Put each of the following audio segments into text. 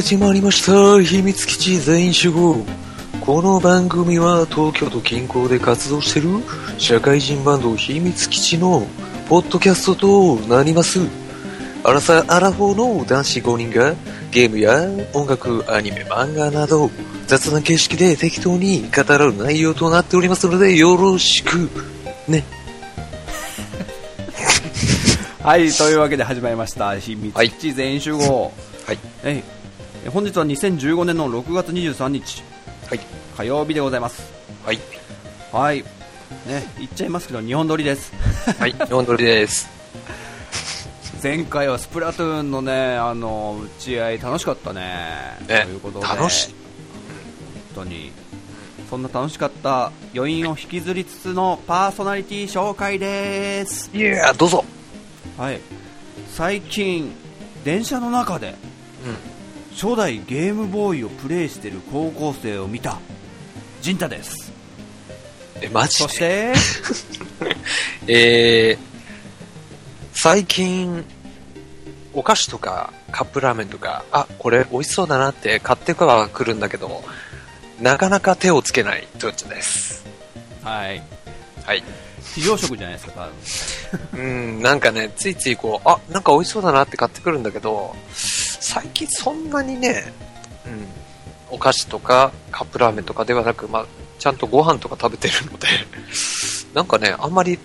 始まりました。秘密基地全員集合。この番組は東京都近郊で活動してる社会人バンド秘密基地のポッドキャストとなります。アラサアラフォーの男子5人がゲームや音楽アニメ漫画など雑談形式で適当に語らう内容となっておりますのでよろしく。ね。はい、というわけで始まりました、秘密基地全員集合。はい。えい本日は2015年の6月23日、はい火曜日でございます。はいはい。ね、言っちゃいますけど、日本撮りです。はい日本撮りです 前回はスプラトゥーンのね、あの、打ち合い楽しかったね。ねということで、楽しい本当に。そんな楽しかった余韻を引きずりつつのパーソナリティ紹介です。いやどうぞはい。最近、電車の中で、うん初代ゲームボーイをプレイしている高校生を見た。陣太です。えマジで？そして？えー、最近、お菓子とかカップラーメンとか、あ、これ美味しそうだなって買っては来るんだけど、なかなか手をつけないトヨッチョです。はい。はい。非常食じゃないですかうん、なんかね、ついついこう、あ、なんか美味しそうだなって買ってくるんだけど、最近そんなにね、うん、お菓子とかカップラーメンとかではなく、まあ、ちゃんとご飯とか食べてるので、なんかね、あんまり、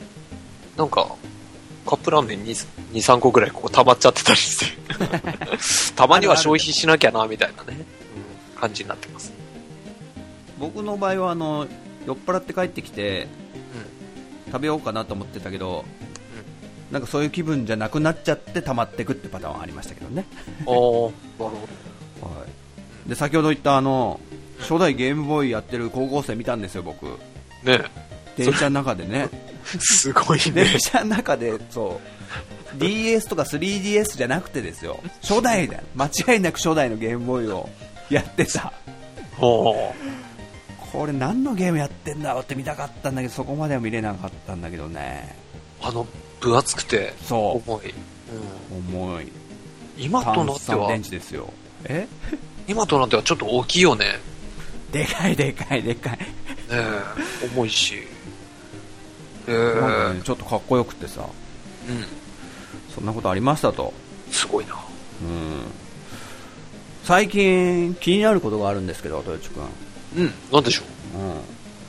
なんか、カップラーメン2、2 3個ぐらいこう溜まっちゃってたりして、たまには消費しなきゃな、みたいなね、うん、感じになってます。僕の場合はあの酔っ払って帰ってきてう食べようかなと思ってたけど、なんかそういう気分じゃなくなっちゃって溜まってくってパターンはありましたけどね、ん。おー、なるほはい、で先ほど言ったあの初代ゲームボーイやってる高校生見たんですよ僕。ど。ね。電車の中でね。すごいね。電。車の中でそう。DS とか 3DS じゃなくてですよ。初代だ。間違いなく初代のゲームボーイをやってた。これ何のゲームやってんだろうって見たかったんだけどそこまでは見れなかったんだけどね。あの、分厚くて、そ重い。うん、う重い。今となっては。炭酸電、池ですよ。え？今となってはちょっと大きいよね。ねでかいでかいでかい、え、重いし。えなんかー、ねちょっとかっこよくってさ。うん、そんなことありましたと。すごいな。うん。最近気になることがあるんですけど豊地君。うん、なんでしょ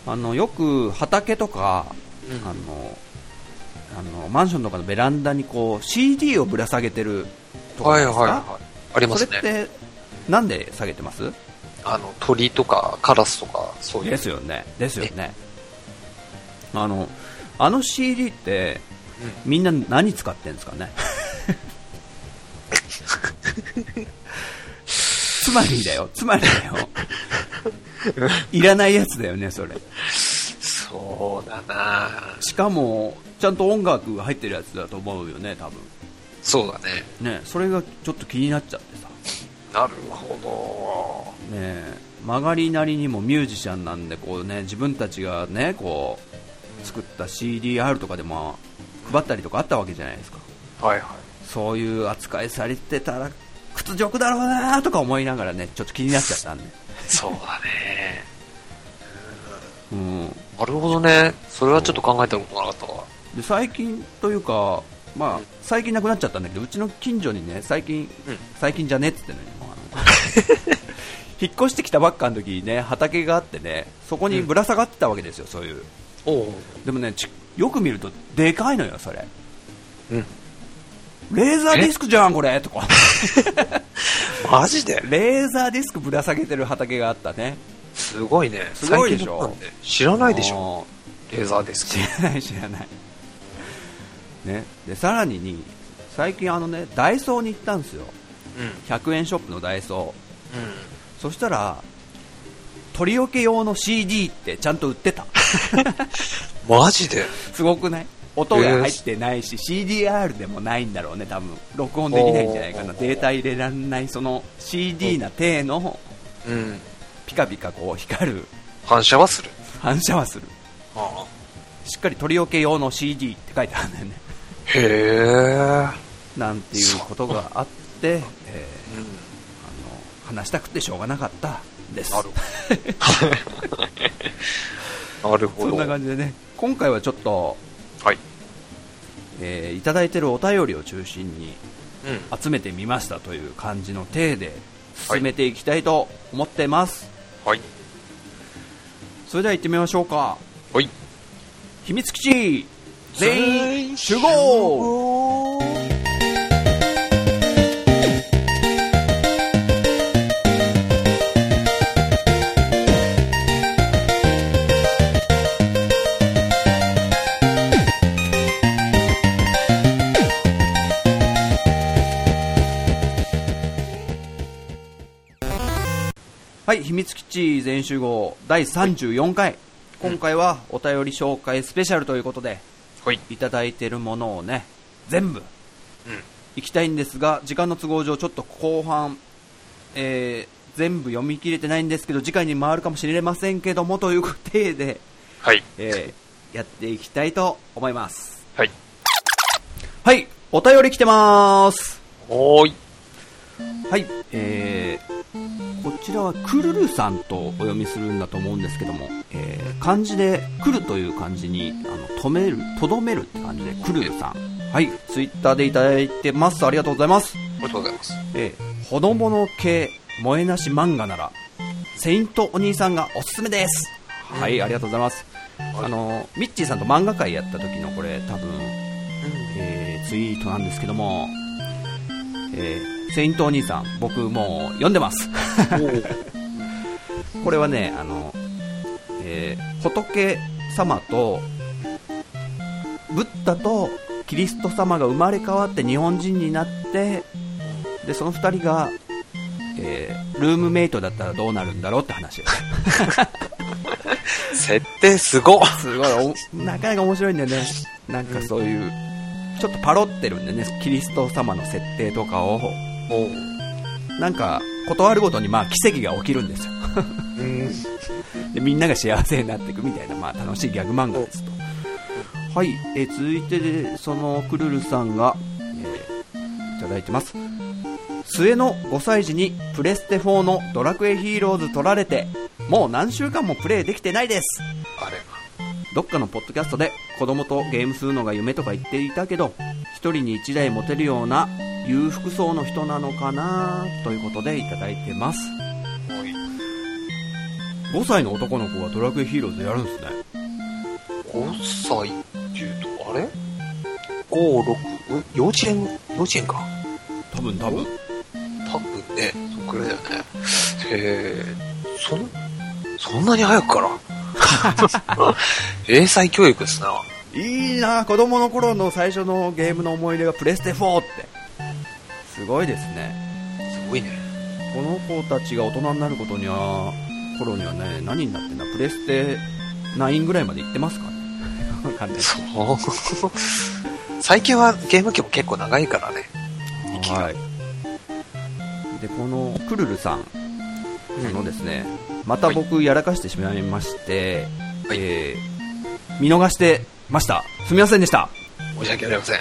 うん、あのよく畑とか、うん。あのあのマンションとかのベランダにこう CD をぶら下げてるとかですか、はいはい。ありますそれっね。てなんで下げてます？あの、鳥とかカラスとか、そういう。ですよね。ですよね。あのあの CD ってみんな何使ってんですかね？つまりだよ。つまりだよ。いらないやつだよねそれ。そうだな。しかもちゃんと音楽が入ってるやつだと思うよね多分そうだね。ねそれがちょっと気になっちゃってさなるほね曲がりなりにもミュージシャンなんでこうね自分たちがねこう作った CDR とかでも配ったりとかあったわけじゃないですかど。はいはい。そういう扱いされてたら屈辱だろうなとか思いながらねちょっと気になっちゃったんでそうだね。うんなるほどね。それはちょっと考えたことなかったわ。で最近というかまあ最近なくなっちゃったんだけどうちの近所にね最近、うん。最近じゃねえって言ってんのにもうあの 引っ越してきたばっかの時にね畑があってねそこにぶら下がってたわけですよ、そういう。でもねちよく見るとでかいのよそれ。うん。レーザーディスクじゃんこれ とか。マジで？レーザーディスクぶら下げてる畑があったね。すごいね。すごいでしょ。知らないでしょ。ょレーザーです知らない知らないね。でさらにに最近あのねダイソーに行ったんですよ。うん。100円ショップのダイソー。うん。そしたら取り置け用の CD ってちゃんと売ってた。マジで？すごくない？音が入ってないし、CDR でもないんだろうね多分。録音できないんじゃないかな。データ入れらんないその CD な体のうん。ピカピカこう光る。反射はする。反射はする。あしっかり取り置け用の CD って書いてあるんだよねへえ。なんていうことがあって、えーあの話したくてしょうがなかったです なるほど。そんな感じでね今回はちょっと、はい。えーいただいてるお便りを中心にうん。集めてみましたという感じの体で進めていきたいと思ってます、はい。それでは行ってみましょうかはい。秘密基地全員集合。はい秘密基地全集合第34回。今回はお便り紹介スペシャルということでい。いただいてるものをね全部うん。いきたいんですが時間の都合上ちょっと後半、えー全部読み切れてないんですけど次回に回るかもしれませんけどもという体で、はい。えーやっていきたいと思いますはい。はいお便り来てますおーい。はいえーこちらはクルルさんとお読みするんだと思うんですけども、えー漢字で「来る」という漢字にあの止めるとどめるって感じでクルルさん。はいツイッターでいただいてます。ありがとうございます。ありがとうございます。えー、ほのぼの系萌えなし漫画ならセイントお兄さんがおすすめです。はいありがとうございます。あのミッチーさんと漫画会やった時のこれ多分、えーツイートなんですけども、えーセイントお兄さん僕もう読んでます。これはねあの、えー仏様とブッダとキリスト様が生まれ変わって日本人になってでその2人が、えールームメイトだったらどうなるんだろうって話です。設定すごっ。すごい。おなかなか面白いんだよね。なんかそういうちょっとパロってるんでねキリスト様の設定とかを。なんか断るごとにまあ奇跡が起きるんですよ。うん。でみんなが幸せになっていくみたいな、まあ、楽しいギャグ漫画ですと。はい、えー続いてでそのクルルさんが、えーいただいてます。末の5歳児にプレステ4のドラクエヒーローズ取られてもう何週間もプレイできてないです。あれ。どっかのポッドキャストで子供とゲームするのが夢とか言っていたけど一人に一台持てるような裕福層の人なのかなということでいただいてますはい。5歳の男の子がドラクエヒーローズやるんですね5歳っていうと、あれ ?5、6、ん幼稚園、幼稚園か？多分多分多分ね、そっくらいだよね。へえ、そん、そんなに早くから？英才教育ですな。いいな子供の頃の最初のゲームの思い出がプレステ4ってすごいですね。すごいね。この子たちが大人になることには頃にはね何になってんだ？プレステ9ぐらいまで行ってますかね？わかんない。そう。最近はゲーム機も結構長いからね。息が。はい。でこのクルルさん。あのですねまた僕やらかしてしまいまして、はい。えー見逃してました。すみませんでした。申し訳ありません。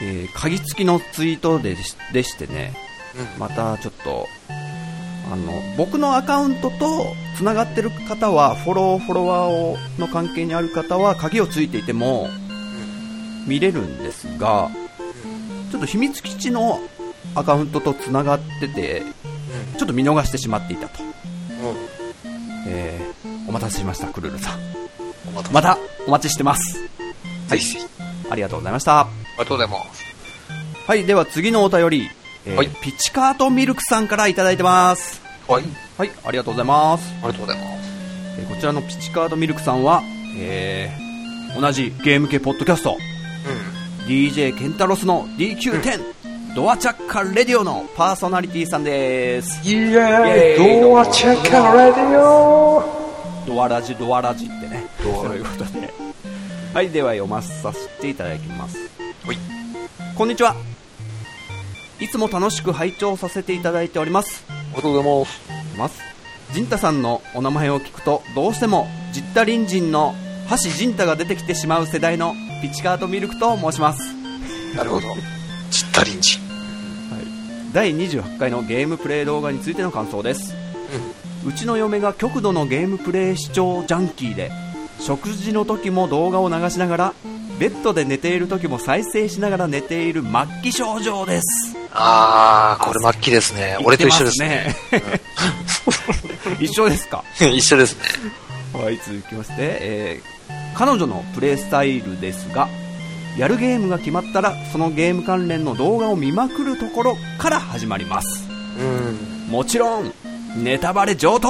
えー鍵付きのツイートでしでしてねうん。またちょっとあの僕のアカウントとつながってる方はフォローフォロワーをの関係にある方は鍵をついていても見れるんですがちょっと秘密基地のアカウントとつながっててちょっと見逃してしまっていたと、うん。うん。えーお待たせしましたクルルさんまたお待ちしてますぜひぜひ。ありがとうございましたありがとうございます。はいでは次のお便り、えーはい。ピチカートミルクさんからいただいてます。はい。はいありがとうございます。ありがとうございます。えーこちらのピチカードミルクさんは、えー同じゲーム系ポッドキャスト。う DJ ケンタロスの DQ10、ドアチャッカレディオのパーソナリティさんです。ん。イエイエーイ。ドアチェックレディオ。ドアラジドアラジってね。そういうことで。はいでは読まさせていただきます。はい。こんにちは。いつも楽しく拝聴させていただいております。ありがとうございます。ますジンタさんのお名前を聞くとどうしてもジッタリンジンの橋ジンタが出てきてしまう世代のピチカートミルクと申します。なるほど。ちったりんじ。第28回のゲームプレイ動画についての感想です、うちの嫁が極度のゲームプレイ視聴ジャンキーで食事の時も動画を流しながらベッドで寝ている時も再生しながら寝ている末期症状ですあー、これ末期ですね。俺と一緒ですね 一緒ですか？一緒ですね。はい、続きまして、えー彼女のプレイスタイルですが、やるゲームが決まったら、そのゲーム関連の動画を見まくるところから始まります。うん。もちろん、ネタバレ上等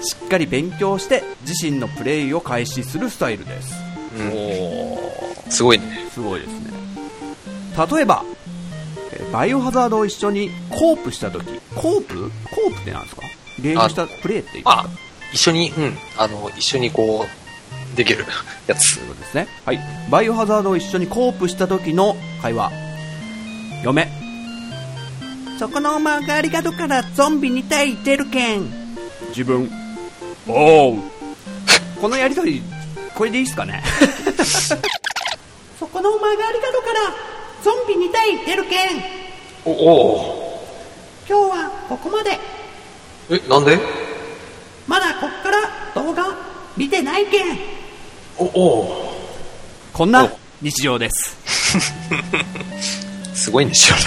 しっかり勉強して、自身のプレイを開始するスタイルです。うんおー、すごいね。すごいですね。例えば、えーバイオハザードを一緒にコープしたとき、コープ？コープってなんですか？ゲームしたプレイって言いますあか、一緒に、うん。あの、一緒にこう、できるやつと。いうことですね。はい。バイオハザードを一緒にコープした時の会話。嫁。そこの曲がり角からゾンビに対てるけん。自分。おう。このやりとり、これでいいっすかね？そこの曲がり角からゾンビに対てるけん。お、お今日はここまで。ーえ、なんで？まだこっから動画見てないけん。お、おこんな日常です。ー すごいんですよ。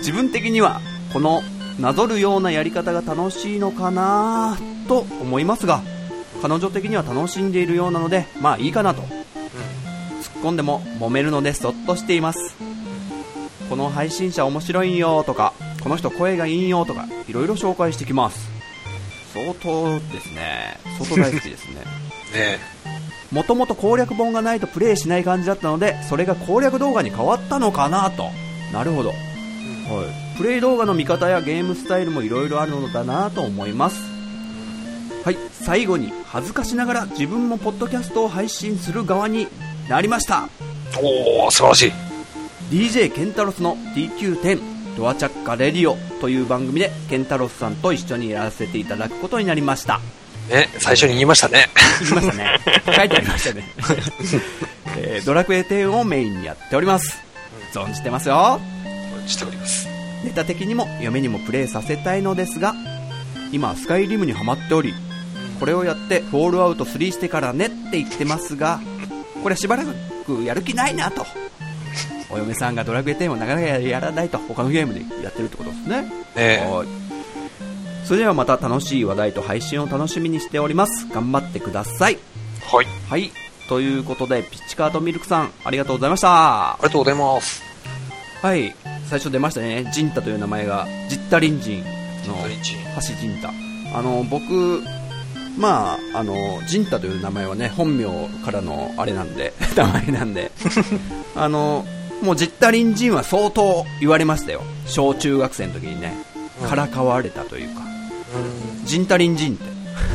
自分的にはこのなぞるようなやり方が楽しいのかなと思いますが彼女的には楽しんでいるようなのでまあいいかなと。突っ込んでも揉めるのでそっとしています。この配信者面白いんよとかこの人声がいいんよとかいろいろ紹介してきます。相当ですね。相当大好きですね。ね。もともと攻略本がないとプレイしない感じだったのでそれが攻略動画に変わったのかなと。なるほど、はい、プレイ動画の見方やゲームスタイルもいろいろあるのだなと思います。はい。最後に恥ずかしながら自分もポッドキャストを配信する側になりました。おー、素晴らしい。DJ ケンタロスの TQ10 ドアチャッカレディオという番組でケンタロスさんと一緒にやらせていただくことになりました。ね、最初に言いましたね。言いましたね。書いてありましたね、えードラクエ10をメインにやっております。存じてますよしております。ネタ的にも嫁にもプレイさせたいのですが今スカイリムにはまっておりこれをやってフォールアウト3してからねって言ってますがこれはしばらくやる気ないなと。お嫁さんがドラクエ10をなかなかやらないと他のゲームでやってるってことですね。ねはい。それではまた楽しい話題と配信を楽しみにしております。頑張ってください。はい。はい。ということでピッチカートミルクさんありがとうございました。ありがとうございます。はい最初出ましたね。ジンタという名前がジッタリンジンの橋ジンタ。あの僕まああのジンタという名前はね本名からのあれなんで 名前なんで。あのもうジッタリンジンは相当言われましたよ。小中学生の時にねうん。からかわれたというか、うジンタリンジンって。ん。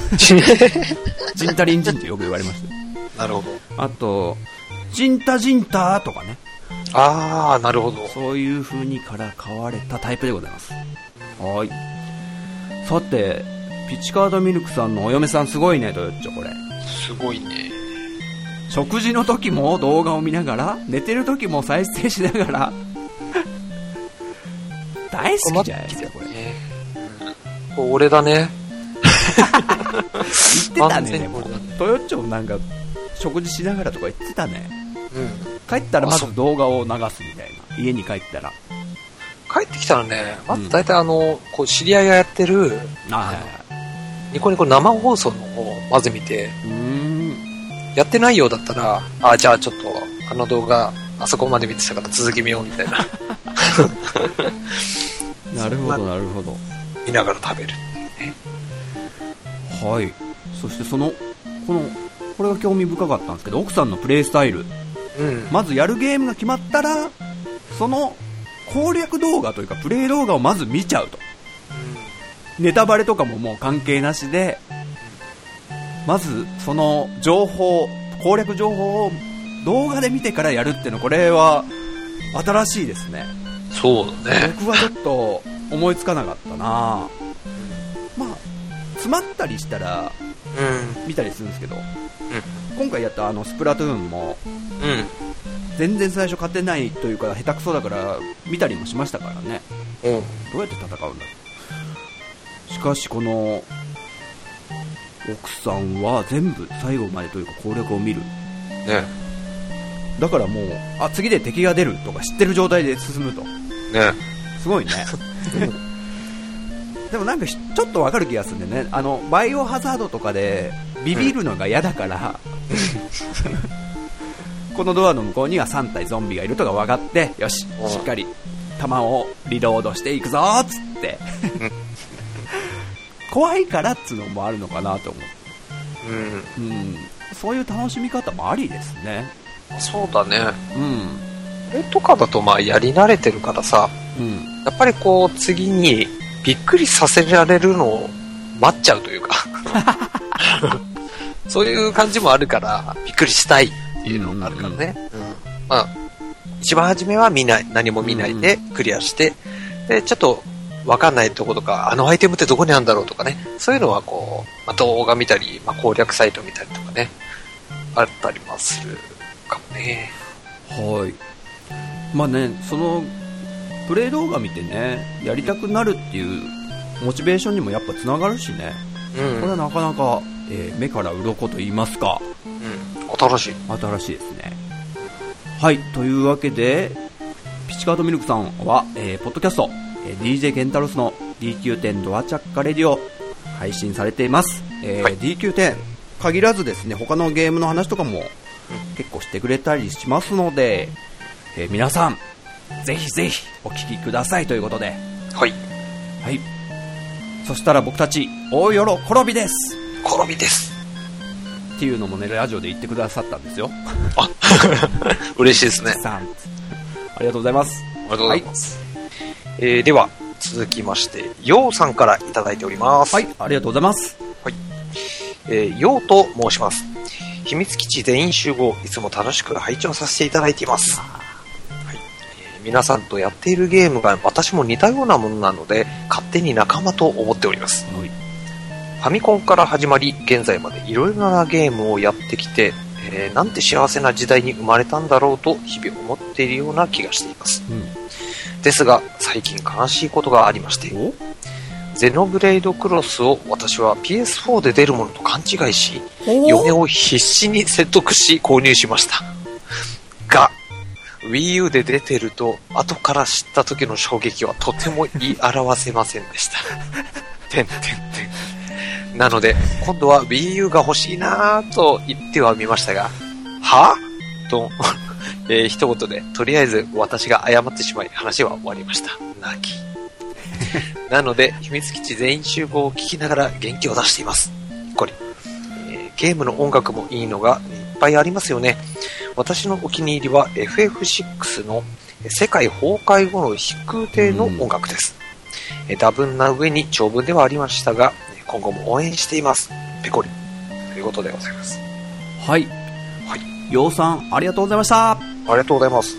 ジンタリンジンってよく言われましたよなるほど。あとジンタジンタとかねあー、なるほど。そういう風にからかわれたタイプでございます。はい。さて、ピッチカードミルクさんのお嫁さんすごいね、とよっちょ、これ。すごいね。食事の時も動画を見ながら、寝てる時も再生しながら、大好きじゃないですか、これ。ね俺だね。言ってたね、でもにこれだね。とよっちょなんか、食事しながらとか言ってたね。うん。帰ったらまず動画を流すみたいな。家に帰ったら。帰ってきたらね、まず大体あの、こう知り合いがやってる、あ。ニコニコ生放送の方をまず見て。やってないようだったら、あ、じゃあちょっと、あの動画、あそこまで見てたから続き見ようみたいな。なるほど、なるほど。見ながら食べる。はい。そしてその、この、これが興味深かったんですけど、奥さんのプレイスタイル。うん。まずやるゲームが決まったら、その攻略動画というか、プレイ動画をまず見ちゃうと。ネタバレとかももう関係なしで、まずその情報、攻略情報を動画で見てからやるっていうの、これは新しいですね。そうだね。僕はちょっと思いつかなかったなまあ、詰まったりしたらうん。見たりするんですけど、今回やったあのスプラトゥーンもうん。全然最初勝てないというか下手くそだから見たりもしましたからね。うん。どうやって戦うんだろう。しかしこの奥さんは全部最後までというか攻略を見る。ね。だからもうあ次で敵が出るとか知ってる状態で進むと。ね。すごいね。でもなんかひちょっとわかる気がするんだよね。あのバイオハザードとかでビビるのが嫌だから、このドアの向こうには3体ゾンビがいるとか分かってよしう。んしっかり弾をリロードしていくぞーっつって。怖いからっつうのもあるのかなと思う。ん。う、うん、そういう楽しみ方もありですね。そうだね。うん。これとかだとまあやり慣れてるからさ、うん。やっぱりこう次にびっくりさせられるのを待っちゃうというか、そういう感じもあるから、びっくりしたいっていうのがあるからね。うんまあ、一番初めは見ない、何も見ないでクリアして、で、ちょっとわかんないとことか、あのアイテムってどこにあるんだろうとかね、そういうのはこう、まあ、動画見たり、まあ、攻略サイト見たりとかね、あったりもするかもね。はい。まあね、その、プレイ動画見てね、やりたくなるっていうモチベーションにもやっぱつながるしね、うん。これはなかなか、えー目から鱗と言いますか、うん。新しい。新しいですね。はい、というわけで、ピチカートミルクさんは、えーポッドキャスト、えー DJ ケンタロスの DQ10 ドアチャッカレディを配信されています。えーはい DQ10 限らずですね、他のゲームの話とかも結構してくれたりしますので、えー皆さん、ぜひぜひお聞きくださいということで、はい。はい。そしたら僕たち、大喜びです転びです。っていうのもね、ラジオで言ってくださったんですよ。あ、嬉しいですね。さん。ありがとうございます。ありがとうございます。えーでは、続きまして、ようさんからいただいております。はい、ありがとうございます。えー、ようと申します。秘密基地全員集合、いつも楽しく拝聴させていただいています。はいえー皆さんとやっているゲームが私も似たようなものなので、勝手に仲間と思っております。はい。ファミコンから始まり、現在までいろいろなゲームをやってきて、えーなんて幸せな時代に生まれたんだろうと日々思っているような気がしています。うん。ですが、最近悲しいことがありまして、お？ゼノブレイドクロスを私は PS4 で出るものと勘違いし、お？嫁を必死に説得し購入しました。が、Wii U で出てると、後から知った時の衝撃はとても言い表せませんでした。てんてん。なので、今度は Wii U が欲しいなぁと言ってはみましたが、は？と、えー一言で、とりあえず私が謝ってしまい話は終わりました。泣き。なので、秘密基地全員集合を聞きながら元気を出しています。これ、えーゲームの音楽もいいのがいっぱいありますよね。私のお気に入りは FF6 のえー世界崩壊後の飛空艇の音楽です。えー多分な上に長文ではありましたが、えー今後も応援しています。ペコリ。ということでございます。はい。はい。ようさん、ありがとうございました。ありがとうございます。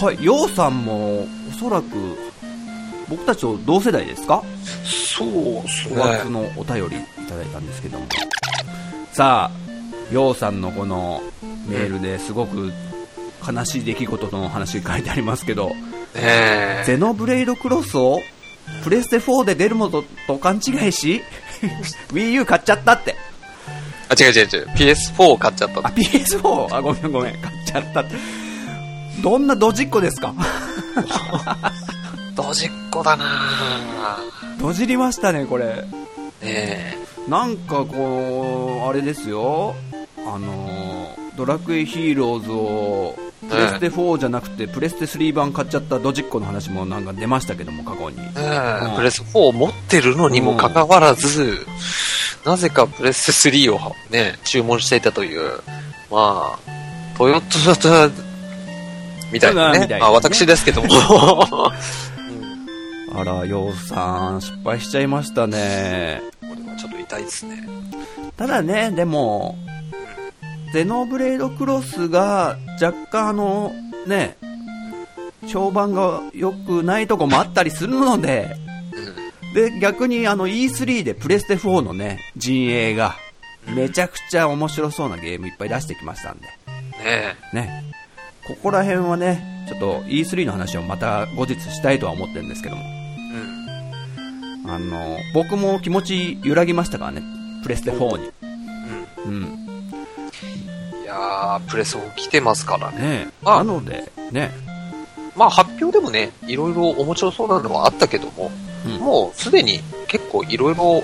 はい。ようさんも、おそらく、僕たちと同世代ですか？そうです5月のお便りいただいたんですけども。さあ、ようさんのこのメールですごく悲しい出来事の話書いてありますけど、ねえ。ゼノブレイドクロスをプレステ4で出るものと勘違いし、Wii U 買っちゃったって。あ、違う違う違う。PS4 を買っちゃったあ、。PS4? あ、ごめんごめん。買っちゃったって。どんなドジっ子ですか？ドジっ子だなぁ。ドジりましたね、これ。ねえ。なんかこう、あれですよ。あの、ドラクエヒーローズを、プレステ4じゃなくて、プレステ3版買っちゃったドジっ子の話もなんか出ましたけども、過去に。プレス4を持ってるのにもかかわらず、なぜかプレステ3をね、注文していたという、まあ、トヨタみたいなね。みたいなねまあ私ですけども。う んあら、ヨウさん、失敗しちゃいましたね。これはちょっと痛いですね。ただね、でも、ゼノブレードクロスが若干あの、ね、評判が良くないとこもあったりするので、うん。で、逆にあの E3 でプレステ4のね、陣営が、めちゃくちゃ面白そうなゲームいっぱい出してきましたんで、ねね。ここら辺はね、ちょっと E3 の話をまた後日したいとは思ってるんですけども、うん。あの、僕も気持ち揺らぎましたからね、プレステ4に。うん。いやー、プレス4来てますからね。ねあなので、ね、まあ発表でもね、いろいろ面白そうなのはあったけども、うんもうすでに結構いろいろ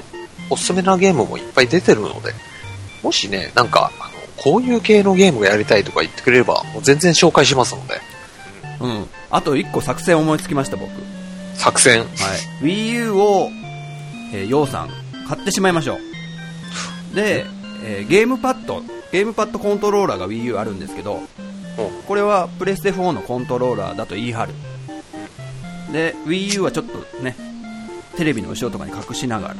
おすすめなゲームもいっぱい出てるので、もしね、なんか、あの、こういう系のゲームがやりたいとか言ってくれれば、もう全然紹介しますので、うん。あと1個作戦思いつきました、僕。はい。作戦。Wii U を、えー、ようさん、買ってしまいましょう。で、えーゲームパッド、ゲームパッドコントローラーが Wii U あるんですけど、これはプレステ4のコントローラーだと言い張る。で、Wii U はちょっとね、テレビの後ろとかに隠しながら、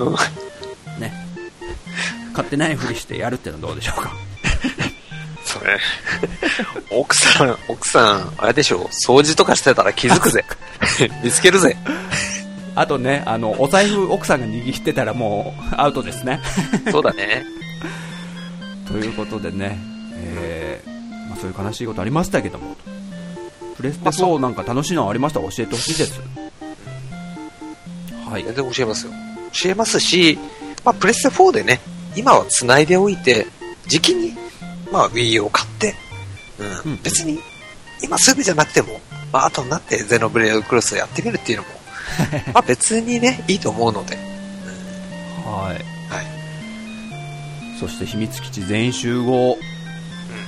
うんね、買ってないふりしてやるってのはどうでしょうか。それ、奥さん、奥さん、あれでしょ、掃除とかしてたら気づくぜ。見つけるぜ。あとね、あの、お財布奥さんが握ってたらもうアウトですね。そうだね。ということでね、えーまあ、そういう悲しいことありましたけども、プレステまあそ4なんか楽しいのありました？ら教えてほしいです。はい。全然教えますよ。教えますし、まあ、プレステ4でね、今は繋いでおいて、時期に、まあ、Wii を買って、うん、うん別に、今すぐじゃなくても、まあ、後になってゼノブレイドクロスをやってみるっていうのも、まあ、別にね、いいと思うので、はい。はい。そして秘密基地全集合、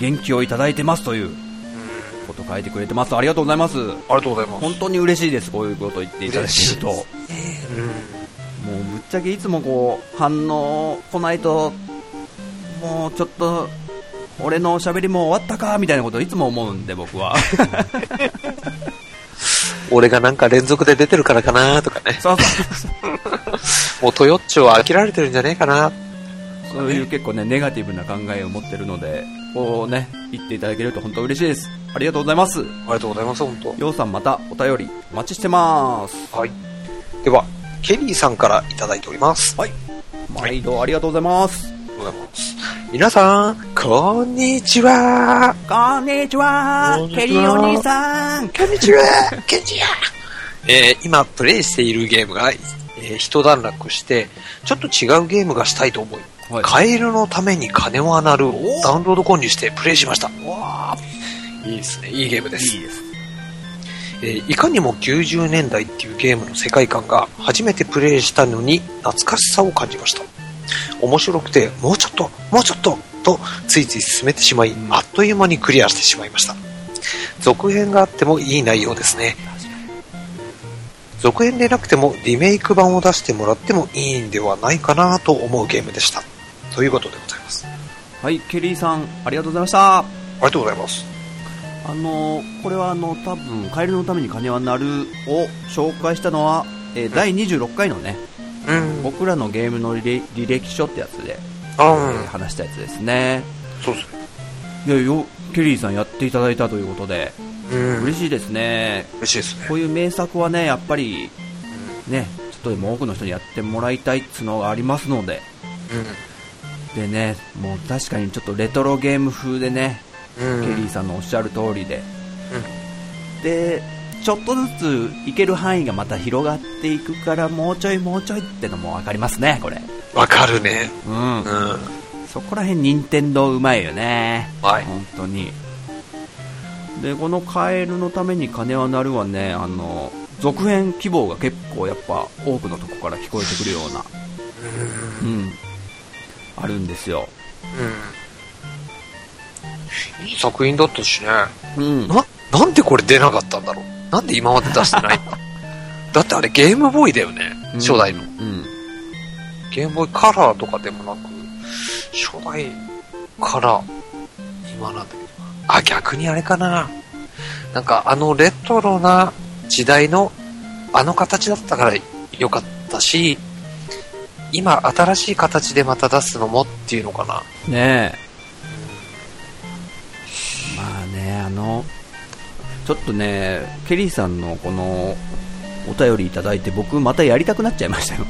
元気をいただいてますということ書いてくれてます。ありがとうございます。ありがとうございます。本当に嬉しいです、こういうこと言っていただけると。もうぶっちゃけいつもこう、反応来ないと、もうちょっと、俺の喋りも終わったかみたいなことをいつも思うんで、僕は。俺がなんか連続で出てるからかなとかね。そうそう。もうトヨッチョは飽きられてるんじゃねえかな。そういう結構ね、ネガティブな考えを持ってるので、こうね、言っていただけると本当嬉しいです。ありがとうございます。ありがとうございます、本当。ようさんまたお便りお待ちしてます。はい。では、ケリーさんからいただいております。はい。毎度ありがとうございます。ありがとうございます。皆さん、こんにちは。こんにちはこんにちはケリーお兄さんこんにちは。ケンジや。えー今プレイしているゲームが、えー一段落して、ちょっと違うゲームがしたいと思い、はいカエルのために金はなるダウンロード購入してプレイしました。わいいですね。いいゲームです。いいです。えーいかにも90年代っていうゲームの世界観が初めてプレイしたのに懐かしさを感じました。面白くて、もうちょっと、もうちょっと、とついつい進めてしまい、うんあっという間にクリアしてしまいました。続編があってもいい内容ですね。続編でなくてもリメイク版を出してもらってもいいんではないかなと思うゲームでした。ということでございます。はい、ケリーさん、ありがとうございました。ありがとうございます。あのー、これはあの、多分、カエルのために金はなるを紹介したのは、えー第26回のね、うん。僕らのゲームの履履歴書ってやつで、あえーー話したやつですね。そうですね。いやよ、ケリーさんやっていただいたということで、うん。嬉しいですね。嬉しいですね。こういう名作はね、やっぱり、ね、ちょっとでも多くの人にやってもらいたいっていうのがありますので、うん。でね、もう確かにちょっとレトロゲーム風でね、うん。ケリーさんのおっしゃる通りで、で、ちょっとずつ行ける範囲がまた広がっていくから、もうちょいもうちょいってのも分かりますね、これ。わかるね。うん。うん。そこら辺、任天堂うまいよね。はい本当に。で、このカエルのために金はなるはね、あの、続編希望が結構やっぱ多くのとこから聞こえてくるような、うん、あるんですよ。うん。いい作品だったしね。うん。な、なんでこれ出なかったんだろう。なんで今まで出してないんだ だってあれゲームボーイだよね。初代の。うん。ゲームボーイカラーとかでもなく、初代から今なんだけど。あ、逆にあれかな。なんかあのレトロな時代のあの形だったから良かったし、今新しい形でまた出すのもっていうのかな。ねえ。まあね、あの、ちょっとね、ケリーさんのこの、お便りいただいて僕またやりたくなっちゃいましたよ。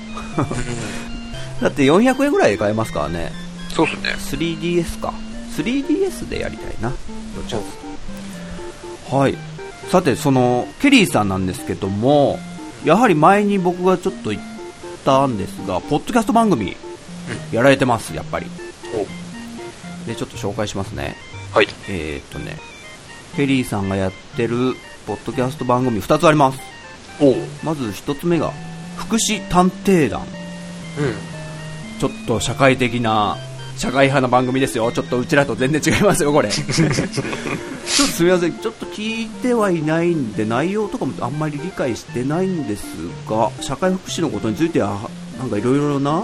だって400円ぐらいで買えますからね。そうっすね。3DS か。3DS でやりたいな。どっちか。はい。さて、その、ケリーさんなんですけども、やはり前に僕がちょっと言ったんですが、ポッドキャスト番組、やられてます、やっぱり。で、ちょっと紹介しますね。はい。えー、っとね、ケリーさんがやってる、ポッドキャスト番組2つあります。まず1つ目が、福祉探偵団。うん。ちょっと社会的な、社会派な番組ですよ。ちょっとうちらと全然違いますよ、これ。ちょっとすみません。ちょっと聞いてはいないんで、内容とかもあんまり理解してないんですが、社会福祉のことについては、なんかいろいろな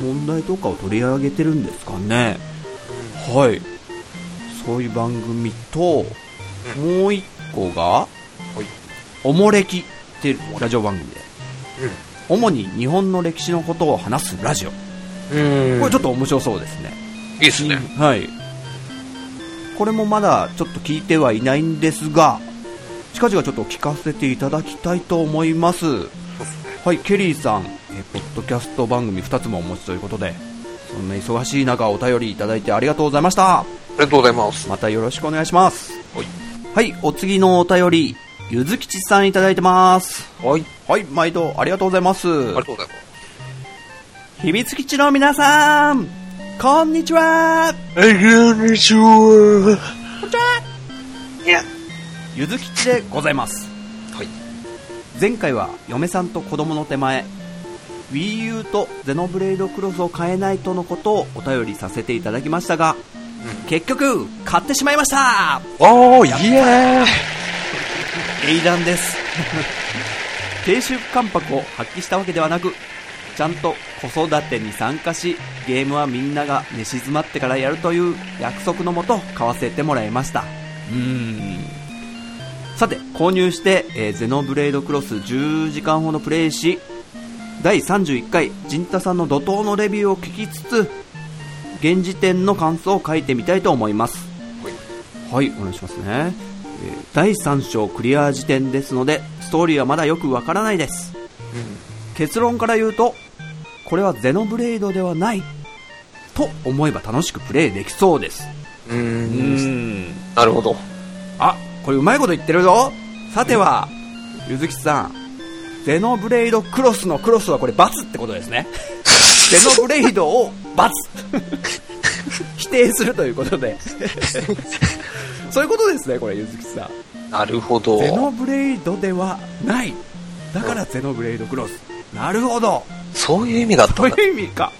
問題とかを取り上げてるんですかね。はい。そういう番組と、もう一個が、おもれきっていうラジオ番組で、主に日本の歴史のことを話すラジオ。うん。これちょっと面白そうですね。いいですね。はい。これもまだちょっと聞いてはいないんですが、近々ちょっと聞かせていただきたいと思います。はい、ケリーさん、えーポッドキャスト番組2つもお持ちということで、そんな忙しい中お便りいただいてありがとうございました。ありがとうございます。またよろしくお願いします。はい。はい、お次のお便り、ゆずきちさんいただいてます。はい。はい、毎度ありがとうございます。ありがとうございます。秘密基地の皆さん、こんにちはこんにちは。いや。ゆずきちでございます。はい。前回は嫁さんと子供の手前 Wii U とゼノブレイドクロスを買えないとのことをお便りさせていただきましたが、結局買ってしまいましたおー、イエーイ英断です 低周関白を発揮したわけではなくちゃんと子育てに参加しゲームはみんなが寝静まってからやるという約束のもと買わせてもらいました。うーん。さて購入して、えーゼノブレードクロス10時間ほどプレイし第31回陣太さんの怒涛のレビューを聞きつつ現時点の感想を書いてみたいと思います。はい、お願いしますね。えー第3章クリア時点ですので、ストーリーはまだよくわからないです。結論から言うと、これはゼノブレイドではない、と思えば楽しくプレイできそうです。うー。うんん。なるほど。あ、これうまいこと言ってるぞ。さては、ゆずきさん、ゼノブレイドクロスのクロスはこれ×ってことですね。ゼノブレイドを×。否定するということで。そういうことですね、これ、ゆずきさん。なるほど。ゼノブレイドではない。だからゼノブレイドクロス。なるほど。そういう意味だったそうんだ。いう意味か。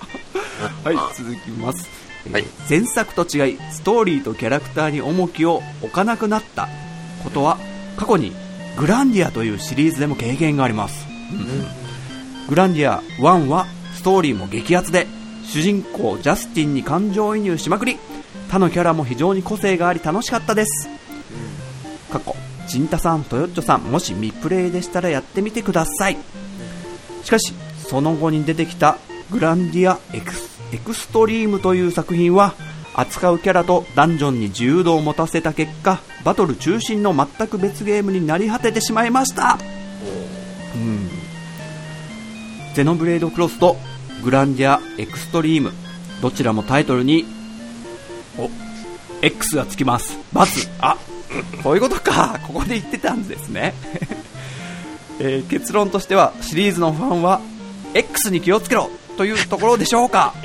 はい、続きます。はい前作と違い、ストーリーとキャラクターに重きを置かなくなったことは、過去にグランディアというシリーズでも経験があります。グランディア1はストーリーも激アツで、主人公ジャスティンに感情移入しまくり、他のキャラも非常に個性があり楽しかったです。過去、ジンタさん、トヨッチョさん、もし未プレイでしたらやってみてください。しかし、その後に出てきたグランディアエクスエクストリームという作品は、扱うキャラとダンジョンに自由度を持たせた結果、バトル中心の全く別ゲームになり果ててしまいました。うん。ゼノブレードクロスとグランディアエクストリーム、どちらもタイトルに、お、X がつきます。バツ。あ、こういうことか。ここで言ってたんですね。えー結論としては、シリーズのファンは、X に気をつけろというところでしょうか。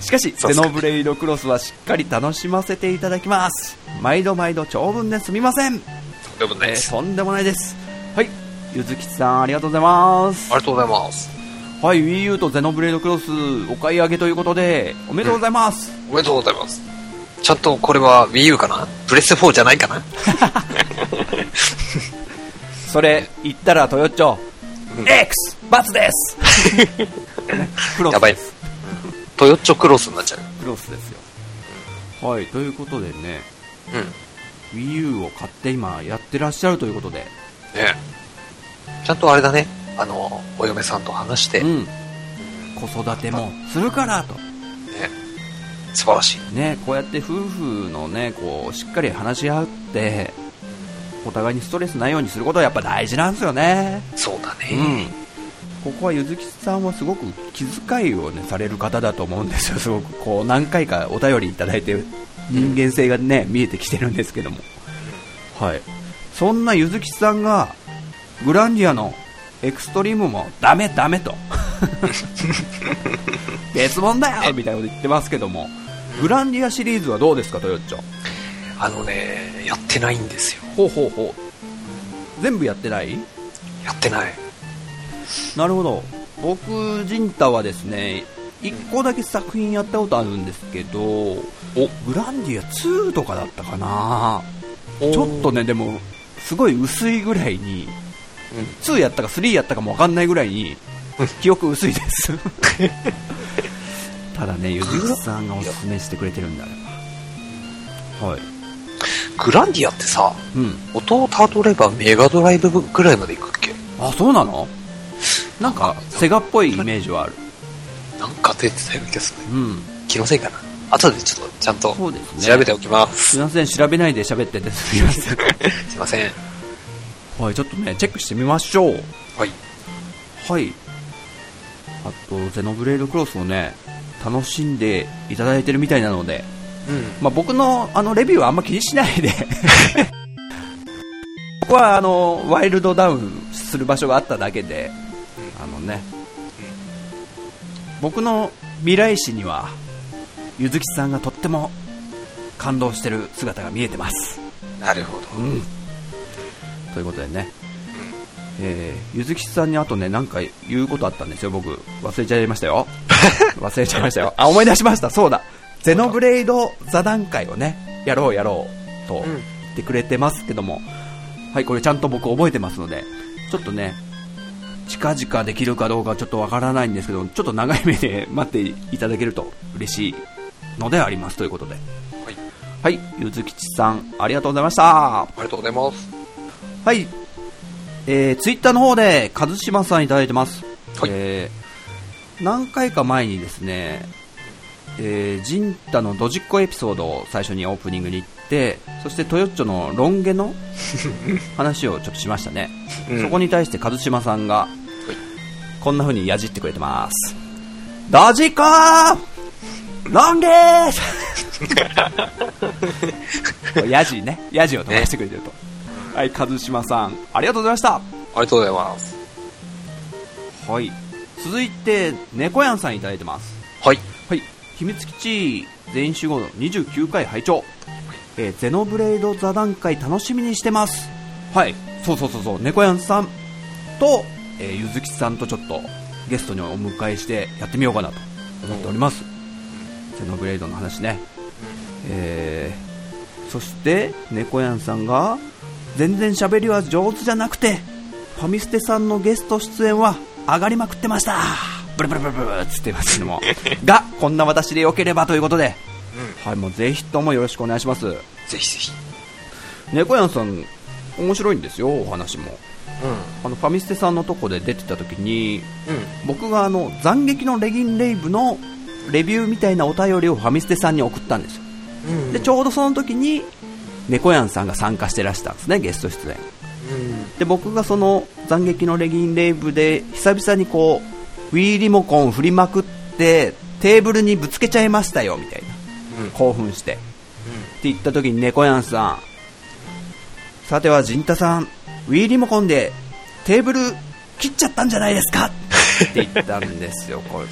しかし、ゼノブレイドクロスはしっかり楽しませていただきます。毎度毎度長文ですみません。とんでもないです。えーとんでもないです。はい。ゆずきちさん、ありがとうございます。ありがとうございます。はい、Wii U とゼノブレードクロスお買い上げということで、おめでとうございます。おめでとうございます。ちゃんとこれは Wii U かな？プレステ4じゃないかな？それ、言ったらトヨッチョ、X! バツです クロやばいスです。トヨッチョクロスになっちゃう。クロスですよ。はい、ということでね、うん。Wii U を買って今やってらっしゃるということで、ねちゃんとあれだね。あの、お嫁さんと話して、ねうん。子育てもするからと。素晴らしい。ね、こうやって夫婦のね、こう、しっかり話し合って、お互いにストレスないようにすることはやっぱ大事なんですよね。そうだうんね。。ここはゆずきさんはすごく気遣いをね、される方だと思うんですよ。すごく、こう、何回かお便りいただいて人間性がね、見えてきてるんですけども。はい。そんなゆずきさんが、グランディアのエクストリームもダメダメと。別物だよみたいなこと言ってますけども。グランディアシリーズはどうですか、トヨッチョ？あのね、やってないんですよ。ほうほうほう。全部やってない？やってない。なるほど。僕、ジンタはですね、1個だけ作品やったことあるんですけど、おグランディア2とかだったかなちょっとね、でも、すごい薄いぐらいに、2やったか3やったかもわかんないぐらいに、記憶薄いです。ただね、ゆずきさんがおすすめしてくれてるんであれば。はい。グランディアってさ、うん。音をたどればメガドライブぐらいまで行くっけ？あ、そうなの？なんか、セガっぽいイメージはある。なんか出てたような気がするね。うん。気のせいかな。後でちょっとちゃんと。調べておきます。すいません、調べないで喋っててすみません。すいません。はい、ちょっとね、チェックしてみましょう。はい。はい。あと、ゼノブレードクロスをね、楽しんでいただいてるみたいなので、うん。まあ、僕のあのレビューはあんま気にしないで 僕はあのワイルドダウンする場所があっただけで、あのね、僕の未来史にはゆずきさんがとっても感動してる姿が見えてます。なるほど。うん、ということでね、えー、ゆずきさんにあとね、なんか言うことあったんですよ、僕。忘れちゃいましたよ。忘れちゃいましたよ。あ、思い出しました、そうだ。ゼノブレイド座談会をね、やろうやろうとうん言ってくれてますけども、はい、これちゃんと僕覚えてますので、ちょっとね、近々できるかどうかちょっとわからないんですけど、ちょっと長い目で待っていただけると嬉しいのでありますということで。はい。はい、ゆずきちさん、ありがとうございました。ありがとうございます。はい。えー、ツイッターの方で、和島さんいただいてます。はいえー、何回か前にですね、えー、ジンタのドジっ子エピソードを最初にオープニングに言って、そしてトヨッチョのロン毛の 話をちょっとしましたね。うんそこに対して和島さんが、こんな風にやじってくれてます。ドジっ子ロン毛 ヤジね。ヤジを飛ばしてくれてると。はい、和島さん、ありがとうございました。ありがとうございます。はい。続いて、猫やんさんいただいてます。はい。はい。秘密基地全員集合の29回拝聴えーゼノブレイド座談会楽しみにしてます。はい。そうそうそうそう、猫やんさんと、えーゆずきさんとちょっとゲストにお迎えしてやってみようかなと思っております。ゼノブレイドの話ね。えー、そして、猫やんさんが、全然喋りは上手じゃなくて、ファミステさんのゲスト出演は上がりまくってました。ブルブルブルブルっつってますけども。が、こんな私でよければということで、はい、もうぜひともよろしくお願いします。ぜひぜひ。猫やんさん、面白いんですよ、お話も。うあの、ファミステさんのとこで出てた時に、ん。うん。僕があの、斬撃のレギンレイブのレビューみたいなお便りをファミステさんに送ったんですよ。うん。で、ちょうどその時に、猫やんさんが参加してらしたんですね、ゲスト出演。うん。で、僕がその斬撃のレギンレイブで、久々にこう、ウィーリモコン振りまくって、テーブルにぶつけちゃいましたよ、みたいな。うん。興奮して。って言った時に猫やんさん、さては陣太さん、ウィーリモコンでテーブル切っちゃったんじゃないですか？って言ったんですよ、これ。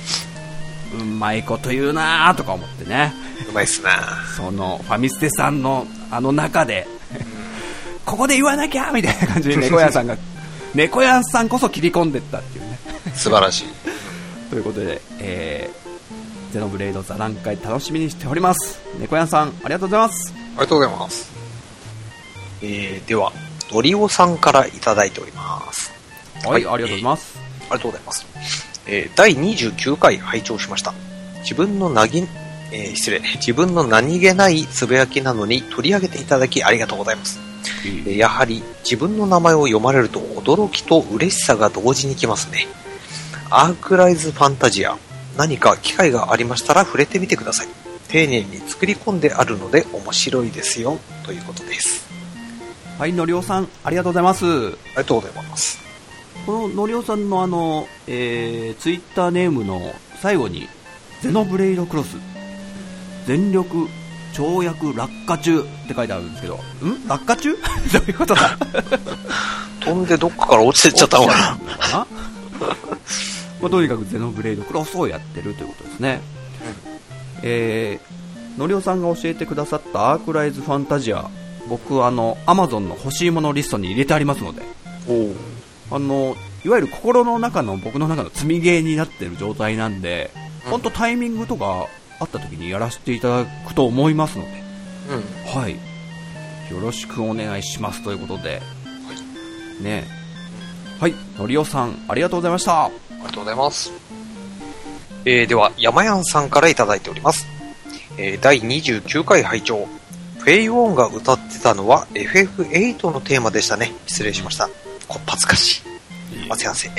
うまいこと言うなーとか思ってね。うまいっすなそのファミステさんのあの中で、ここで言わなきゃみたいな感じで猫やんさんが、猫やんさんこそ切り込んでったっていうね。素晴らしい。ということで、えー、ゼノブレイド座談会楽しみにしております。猫やんさん、ありがとうございます。ありがとうございます。えー、では、ドリオさんからいただいております。はい、はいありがとうございます。ありがとうございます。えー第29回拝聴しました。自分のなぎ、えー失礼、自分の何気ないつぶやきなのに取り上げていただきありがとうございます。えーやはり自分の名前を読まれると驚きと嬉しさが同時にきますね。アークライズファンタジア、何か機会がありましたら触れてみてください。丁寧に作り込んであるので面白いですよ、ということです。はい、のりおさん、ありがとうございます。ありがとうございます。こののりおさんのあの、えー、ツイッターネームの最後に、ゼノブレイドクロス、全力跳躍落下中って書いてあるんですけど、ん？落下中？どういうことだ？飛んでどっかから落ちてっちゃったのかな。まあ、とにかくゼノブレイドクロスをやってるということですね。えー、のりおさんが教えてくださったアークライズファンタジア、僕あの、アマゾンの欲しいものリストに入れてありますので、おあの、いわゆる心の中の僕の中の積みゲーになってる状態なんで、本当タイミングとかあった時にやらせていただくと思いますので、うん。はい。よろしくお願いしますということで、ねはい、のりおさん、ありがとうございました。ありがとうございます。えー、では、山やんさんからいただいております。えー、第29回拝聴フェイウォンが歌ってたのは FF8 のテーマでしたね。失礼しました。こっぱずかしい。松やせ。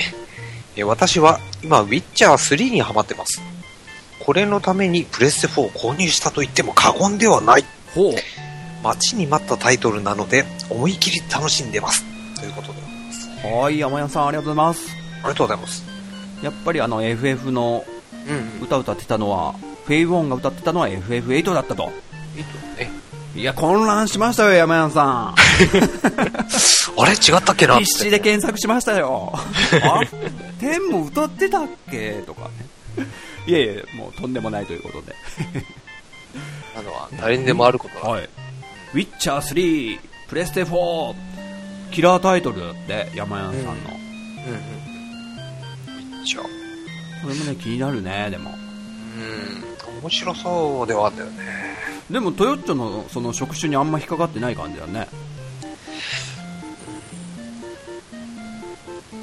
えー私は今、ウィッチャー3にハマってます。これのためにプレステ4を購入したと言っても過言ではない。ほう。待ちに待ったタイトルなので、思い切り楽しんでます。ということで。はい、山屋さん、ありがとうございます。ありがとうございます。やっぱりあの FF のうん。歌歌ってたのは、フェイウォンが歌ってたのは FF8 だったと。えっとね。いや、混乱しましたよ、山屋さん。あれ？違ったっけな？必死で検索しましたよ。あ、天も歌ってたっけ？とかね。いやいや、もうとんでもないということで。あのは誰にでもあることだ。はい。ウィッチャー3、プレステ4、キラータイトルだって、山屋さんの。うんうん。じゃあ、これもね、気になるね、でも。うん、面白そうではあったよね。でも、トヨッチョのその職種にあんま引っかかってない感じだね。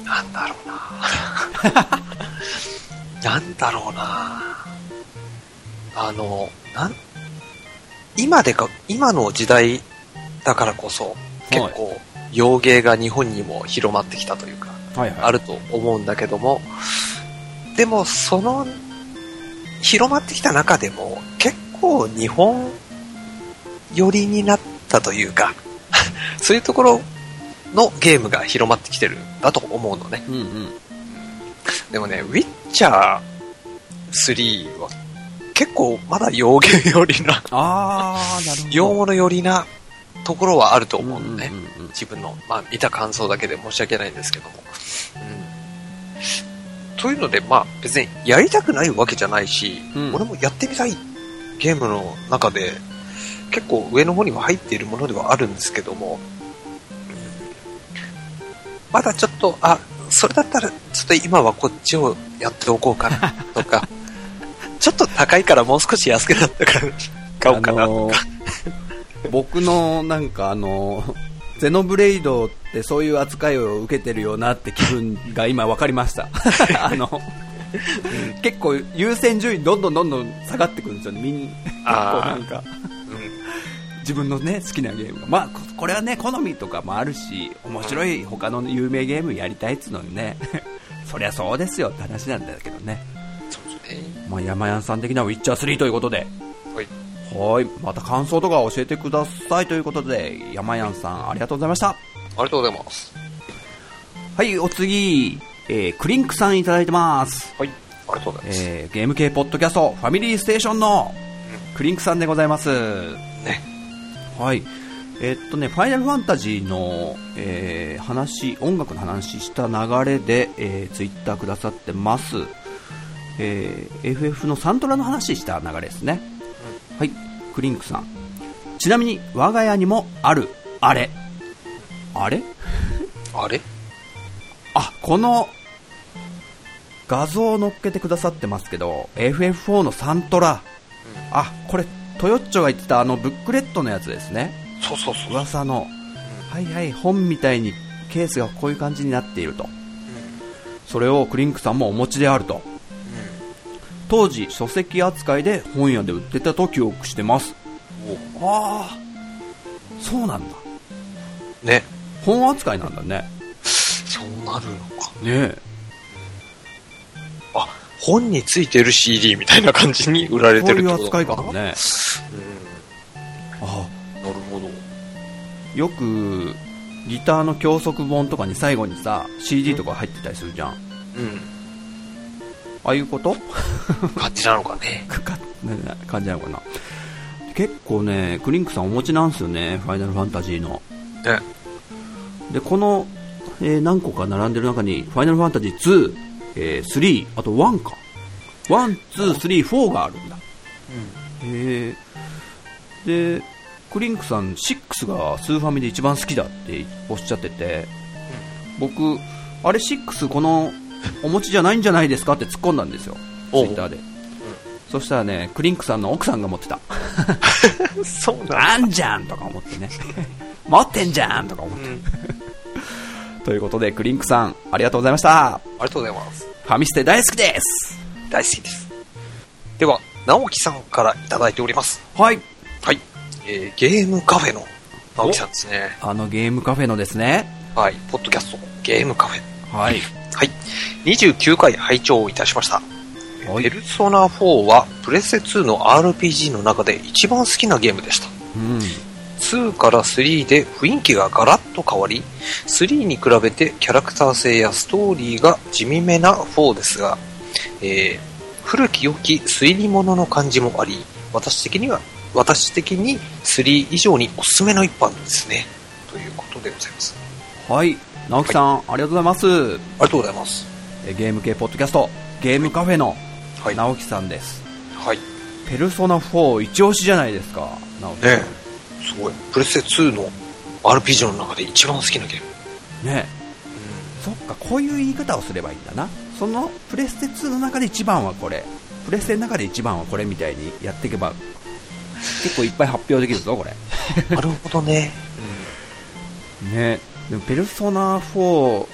なんだろうな なんだろうなあの、なん、今でか、今の時代だからこそ、結構、洋芸が日本にも広まってきたというか、はいはい。あると思うんだけども、でもその、広まってきた中でも、結構日本寄りになったというか、そういうところのゲームが広まってきてるんだと思うのね。うんうん。でもね、ウィッチャー3は結構まだ洋芸寄りな、あー、なるほど。洋物寄りなところはあると思うのね。うんうんうん自分の、まあ、見た感想だけで申し訳ないんですけども。うん。というので、まあ、別にやりたくないわけじゃないし、うん俺もやってみたいゲームの中で、結構上の方には入っているものではあるんですけども、うんまだちょっと、あ、それだったら、ちょっと今はこっちをやっておこうかな、とか、ちょっと高いからもう少し安くなったから買おうかな、あのー僕のなんかあのーゼノブレイドってそういう扱いを受けてるよなって気分が今分かりました。あの結構優先順位どんどんどんどん下がってくるんですよね。みん結構 なんか。うん自分のね好きなゲームがまあここれはね好みとかもあるし面白い他の有名ゲームやりたいっつうのにね そりゃそうですよって話なんだけどね、そうですね。まあ、山屋さん的なウィッチャー3ということではい。はい。また感想とか教えてくださいということで、山やんさんありがとうございました。ありがとうございます。はい、お次、えー、クリンクさんいただいてます。はい。ありがとうございます。えー、ゲーム系ポッドキャスト、ファミリーステーションのクリンクさんでございます。ね。はい。えーっとね、ファイナルファンタジーの、えー話、音楽の話した流れで、えー、ツイッターくださってます。えー FF のサントラの話した流れですね。はい、クリンクさん。ちなみに、我が家にもある、あれ。あれ？あれ？あ、この、画像を載っけてくださってますけど、FF4 のサントラ。あ、これ、トヨッチョが言ってたあのブックレットのやつですね。そうそうそう。噂の。はいはい、本みたいにケースがこういう感じになっていると。それをクリンクさんもお持ちであると。当時、書籍扱いで本屋で売ってたと記憶してます。おああ、そうなんだ。ね。本扱いなんだね。そうなるのか。ねえ。あ、本についてる CD みたいな感じに売られそういうてるってこと扱いなのかな？かもね。あうん。なるほど。よく、ギターの教則本とかに最後にさ、CD とか入ってたりするじゃん。うん。ああいうこと？感じなのかね。感じなのかな？結構ね、クリンクさんお持ちなんですよね、ファイナルファンタジーの。ね。で、この、えー何個か並んでる中に、ファイナルファンタジー2、えー3、あと1か。1、2、3、4があるんだ。へーで、クリンクさん、6がスーファミで一番好きだっておっしゃってて、僕、あれ6このお持ちじゃないんじゃないですかって突っ込んだんですよ、ツイッターで。そしたらね、クリンクさんの奥さんが持ってた。そうあんじゃんとか思ってね。持ってんじゃんとか思って。うん。ということで、クリンクさん、ありがとうございました。ありがとうございます。ファミステ大好きです。大好きです。では、直樹さんからいただいております。はい。はい。えー、ゲームカフェの直樹さんですね。あのゲームカフェのですね。はい。ポッドキャスト、ゲームカフェ。はい。はい。29回拝聴いたしました。はいペルソナ4はプレステ2の RPG の中で一番好きなゲームでした。うん。2から3で雰囲気がガラッと変わり、3に比べてキャラクター性やストーリーが地味めな4ですが、えー古き良き推理物の感じもあり、私的には、私的に3以上におすすめの一本ですね。ということでございます。はい。直樹さん、ありがとうございます。ありがとうございます。えゲーム系ポッドキャスト、ゲームカフェのはい。直樹さんです。はい。ペルソナ4一押しじゃないですか、直樹さん。ねえすごい。プレステ2の RPG の中で一番好きなゲーム。ねそっか、こういう言い方をすればいいんだな。そのプレステ2の中で一番はこれ、プレステの中で一番はこれみたいにやっていけば、結構いっぱい発表できるぞ、これ。なるほどね。ねでもペルソナ4好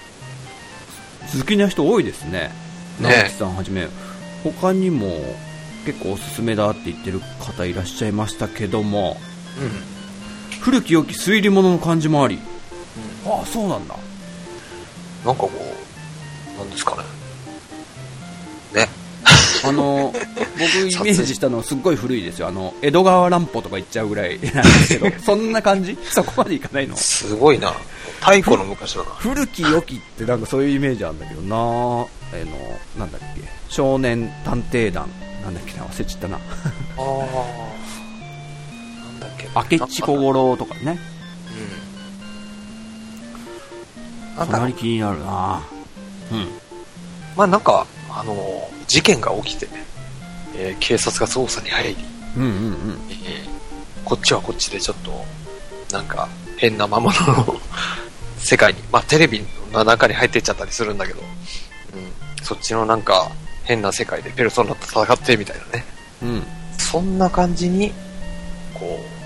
きな人多いですねね直樹さんはじめ他にも結構おすすめだって言ってる方いらっしゃいましたけどもうん。うん。古き良き推理物の感じもあり、ああそうなんだなんかこう、なんですかね。ね。あの 僕イメージしたのすっごい古いですよあの江戸川乱歩とか言っちゃうぐらいなんですけど そんな感じ？そこまでいかないの？すごいな。太古の昔だな。古き良きってなんかそういうイメージあるんだけどなえのなんだっけ？少年探偵団なんだっけな？忘れちゃったなああ。明智小五郎とかねうん。かなり気になるなうんまあなんか、あの、事件が起きてね、えー警察が捜査に入り、うんうんうんえーこっちはこっちでちょっと、なんか、変な魔物の世界に、まあテレビの中に入ってっちゃったりするんだけど、うん。そっちのなんか、変な世界でペルソナと戦ってみたいなね。うんそんな感じに、こう、うん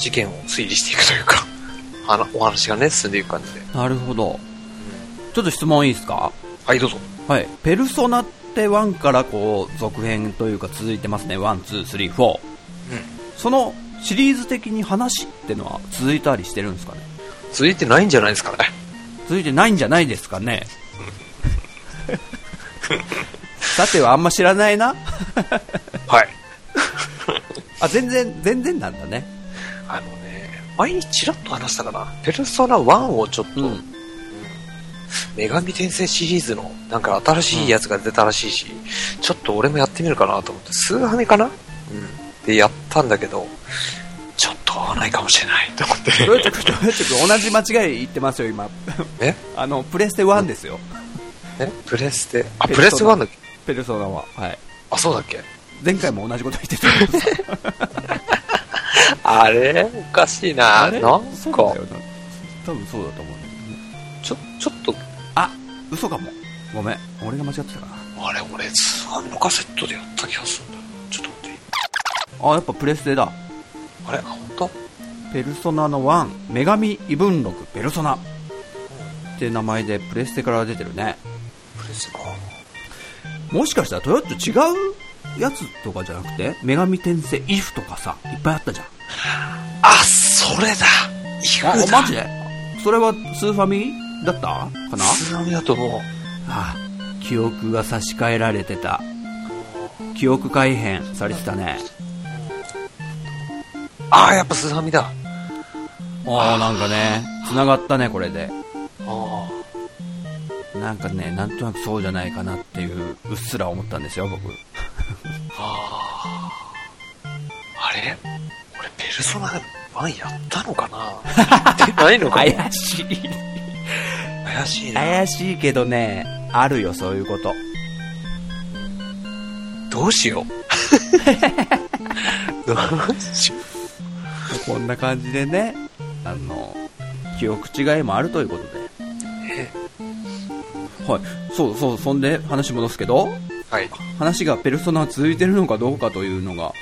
事件を推理していくというか、あのお話がね、進んでいく感じで。なるほどちょっと質問いいですか？はい、どうぞ。はいペルソナって1からこう続編というか続いてますね1,2,3,4うん。そのシリーズ的に話ってのは続いたりしてるんですかね？続いてないんじゃないですかね。続いてないんじゃないですかね？さてはあんま知らないなはい。あ全然全然なんだね、前にちらっと話したかな。ペルソナ1をちょっと、うん。女神転生シリーズのなんか新しいやつが出たらしいし、ちょっと俺もやってみるかなと思って、スーハミかな？うん。でやったんだけど、ちょっと合わないかもしれないと思って。どうやってどうやって同じ間違い言ってますよ今。え？あのプレステ1ですよ。え？プレステ、あ、プレステ1だっけペルソナははい。あ、そうだっけ？前回も同じこと言ってた あれおかしいな。あれ？なんか。そうだよ、な。多分そうだと思うんだけどね。ちょ、ちょっと、あ嘘かも。ごめん。俺が間違ってたかなあれ俺、スーのカセットでやった気がするんだよ。ちょっと待って。あやっぱプレステだ。あれ？あ、本当？ペルソナの1女神異聞録。ペルソナ。って名前でプレステから出てるね。プレステ？か。もしかしたらトヨッチ違うやつとかじゃなくて女神転生イフとかさいっぱいあったじゃんあ、それだ。イフあだ？マジで？それはスーファミだった？かな？スーハミだと思う。あ記憶が差し替えられてた。記憶改変されてたね。ああ、やっぱスーハミだ。ああなんかね繋がったねこれで。あなんかねなんとなくそうじゃないかなっていううっすら思ったんですよ僕。あ。あれ？え俺、ペルソナ1やったのかな？やってないのかな？怪しい。怪しいな。怪しいけどね、あるよ、そういうこと。どうしよう。どうしよこんな感じでね、あの、記憶違いもあるということで。う。えはい。そうそう、そんで話戻すけど、はい。話がペルソナ続いてるのかどうかというのが、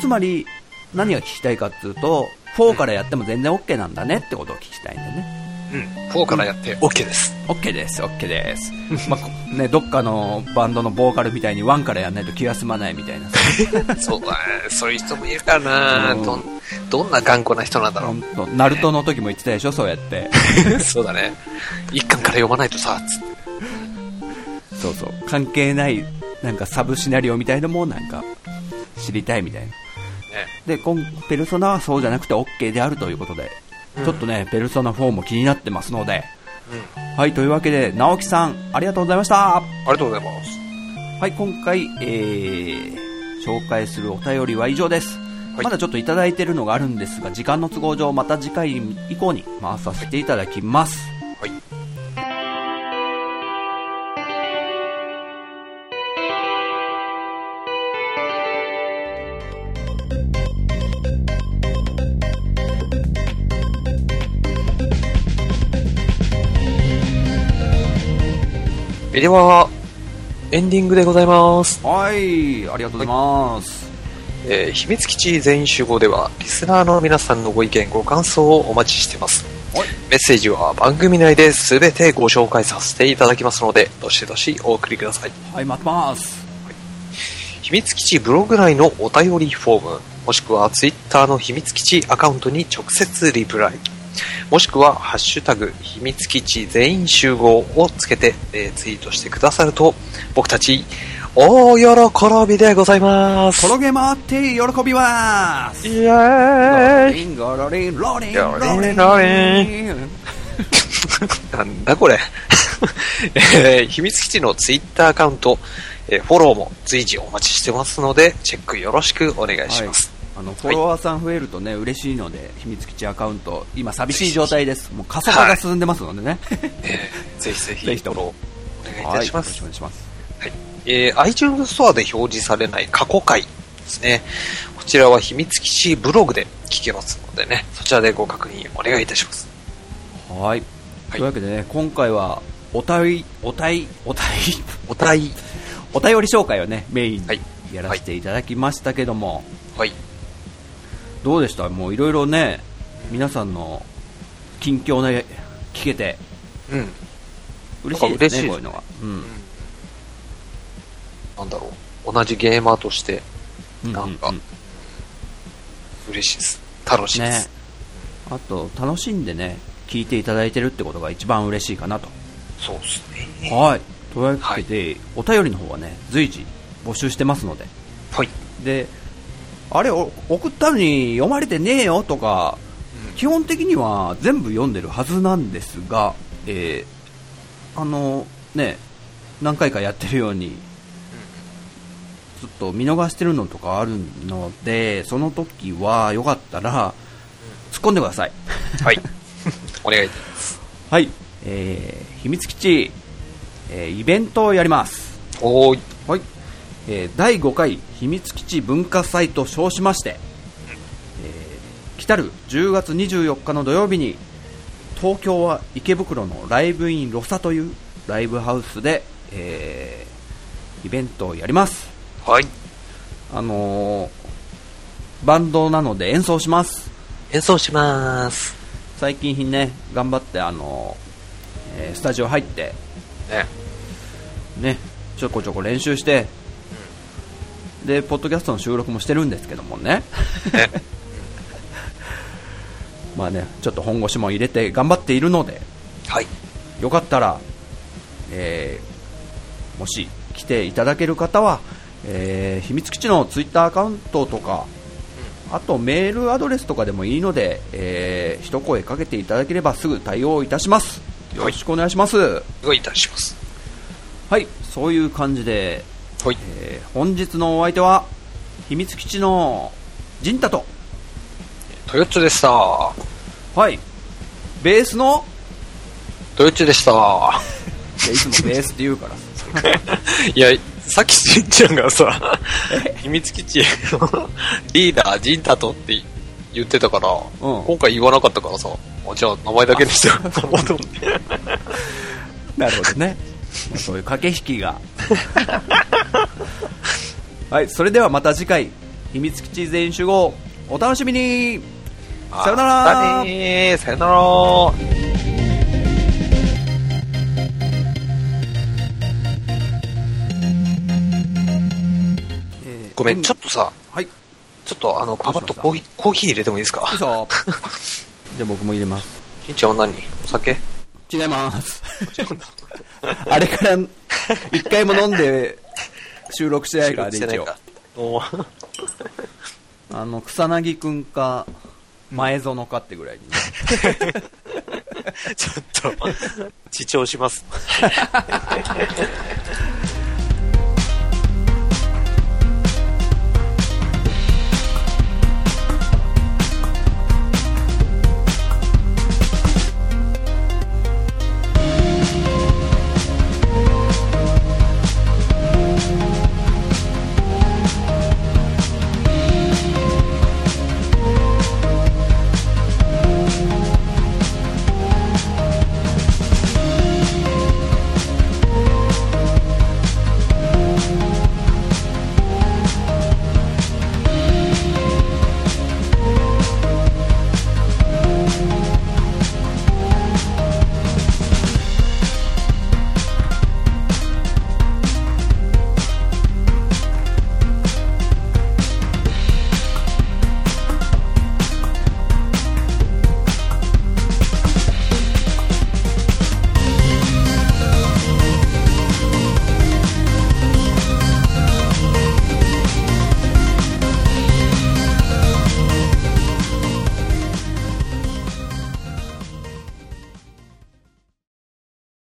つまり、何が聞きたいかっていうと、4からやっても全然 OK なんだねってことを聞きたいんでね。うん。4からやって OK です。OK です、OK です。まあこね、どっかのバンドのボーカルみたいに1からやんないと気が済まないみたいな。そう。そういう人もいるからなうんどん、どんな頑固な人なんだろほんと、ナルトの時も言ってたでしょ、そうやって。う。そうだね。一巻から読まないとさ、つって。そうそう。関係ない、なんかサブシナリオみたいのもなんか、知りたいみたいな。ね。で、今、ペルソナはそうじゃなくて OK であるということで、ちょっとね、ペルソナ4も気になってますので、うん。はい、というわけで、直樹さん、ありがとうございました。ありがとうございます。はい、今回、えー、紹介するお便りは以上です。はいまだちょっといただいてるのがあるんですが、時間の都合上、また次回以降に回させていただきます。はい。えでは、エンディングでございます。はい、ありがとうございます。えー秘密基地全員集合では、リスナーの皆さんのご意見、ご感想をお待ちしてます。はいメッセージは番組内で全てご紹介させていただきますので、どしどしお送りください。はい、待ってます。秘密基地ブログ内のお便りフォーム、もしくはツイッターの秘密基地アカウントに直接リプライ、もしくはハッシュタグ秘密基地全員集合をつけて、えーツイートしてくださると、僕たち大喜びでございます。転げ回って喜びます。イエーイリンゴロリンロリンロリンロリンロリなんだこれ。えー秘密基地のツイッターアカウント、えーフォローも随時お待ちしてますので、チェックよろしくお願いします。あのフォロワーさん増えるとね嬉しいので秘密基地アカウント今寂しい状態です。もう過疎化が進んでますのでね、えーぜひぜひ、ぜひとも。フォローお願いいたします。はい、お願いします。はい。えー iTunes ストアで表示されない過去回ですね。こちらは秘密基地ブログで聞けますのでね、そちらでご確認お願いいたします。はい。というわけでね今回はお便りお便りお便りおたい。お便 り紹介をねメインはい。にやらせていただきましたけども、はい。どうでした？もういろいろね皆さんの近況ね聞けてうん。嬉しいですねこういうのがうんなんだろう。同じゲーマーとしてなんかうう嬉しいです。楽しいでねす。あと楽しんでね聞いていただいてるってことが一番嬉しいかなとそうですね。はいというわけで、お便りの方はね随時募集してますのではい。であれお送ったのに読まれてねえよとか基本的には全部読んでるはずなんですが、えーあのね何回かやってるようにちょっと見逃してるのとかあるのでその時はよかったら突っ込んでください。はい。お願いします。はい、えー秘密基地、えーイベントをやります。おーい。はい、えー第5回秘密基地文化祭と称しまして、えー来たる10月24日の土曜日に東京は池袋のライブインロサというライブハウスで、えーイベントをやりますはい。あのーバンドなので演奏します演奏します。最近ね頑張ってあのーえースタジオ入ってね。ねちょこちょこ練習してでポッドキャストの収録もしてるんですけどもねね。まあねちょっと本腰も入れて頑張っているのではい。よかったら、えーもし来ていただける方は、えー秘密基地のツイッターアカウントとかあとメールアドレスとかでもいいので、えー一声かけていただければすぐ対応いたしますよろしくお願いしますお願いいたします。はいそういう感じで、はい。えー本日のお相手は秘密基地の陣太と、トヨッチョでした。はい。ベースの、トヨッチョでした。いやいつもベースって言うから。いや、さっきしんちゃんがさ、秘密基地のリーダー、ジンタトって言ってたから、うん今回言わなかったからさ、あじゃあ名前だけにしてようと思って。なるほどね。そういう駆け引きが。はい、それではまた次回、秘密基地全員集合、お楽しみに。さよなら。さよなら。ごめん、ちょっとさ、はい。ちょっとあの、パパッとコーヒー、コーヒー入れてもいいですか？よいしょ じゃあ僕も入れます。しんちゃんは何？お酒？違います。あれから、一回も飲んで収録してないからね、一応。あの、草薙くんか、前園かってぐらいにね。ちょっと、自重します。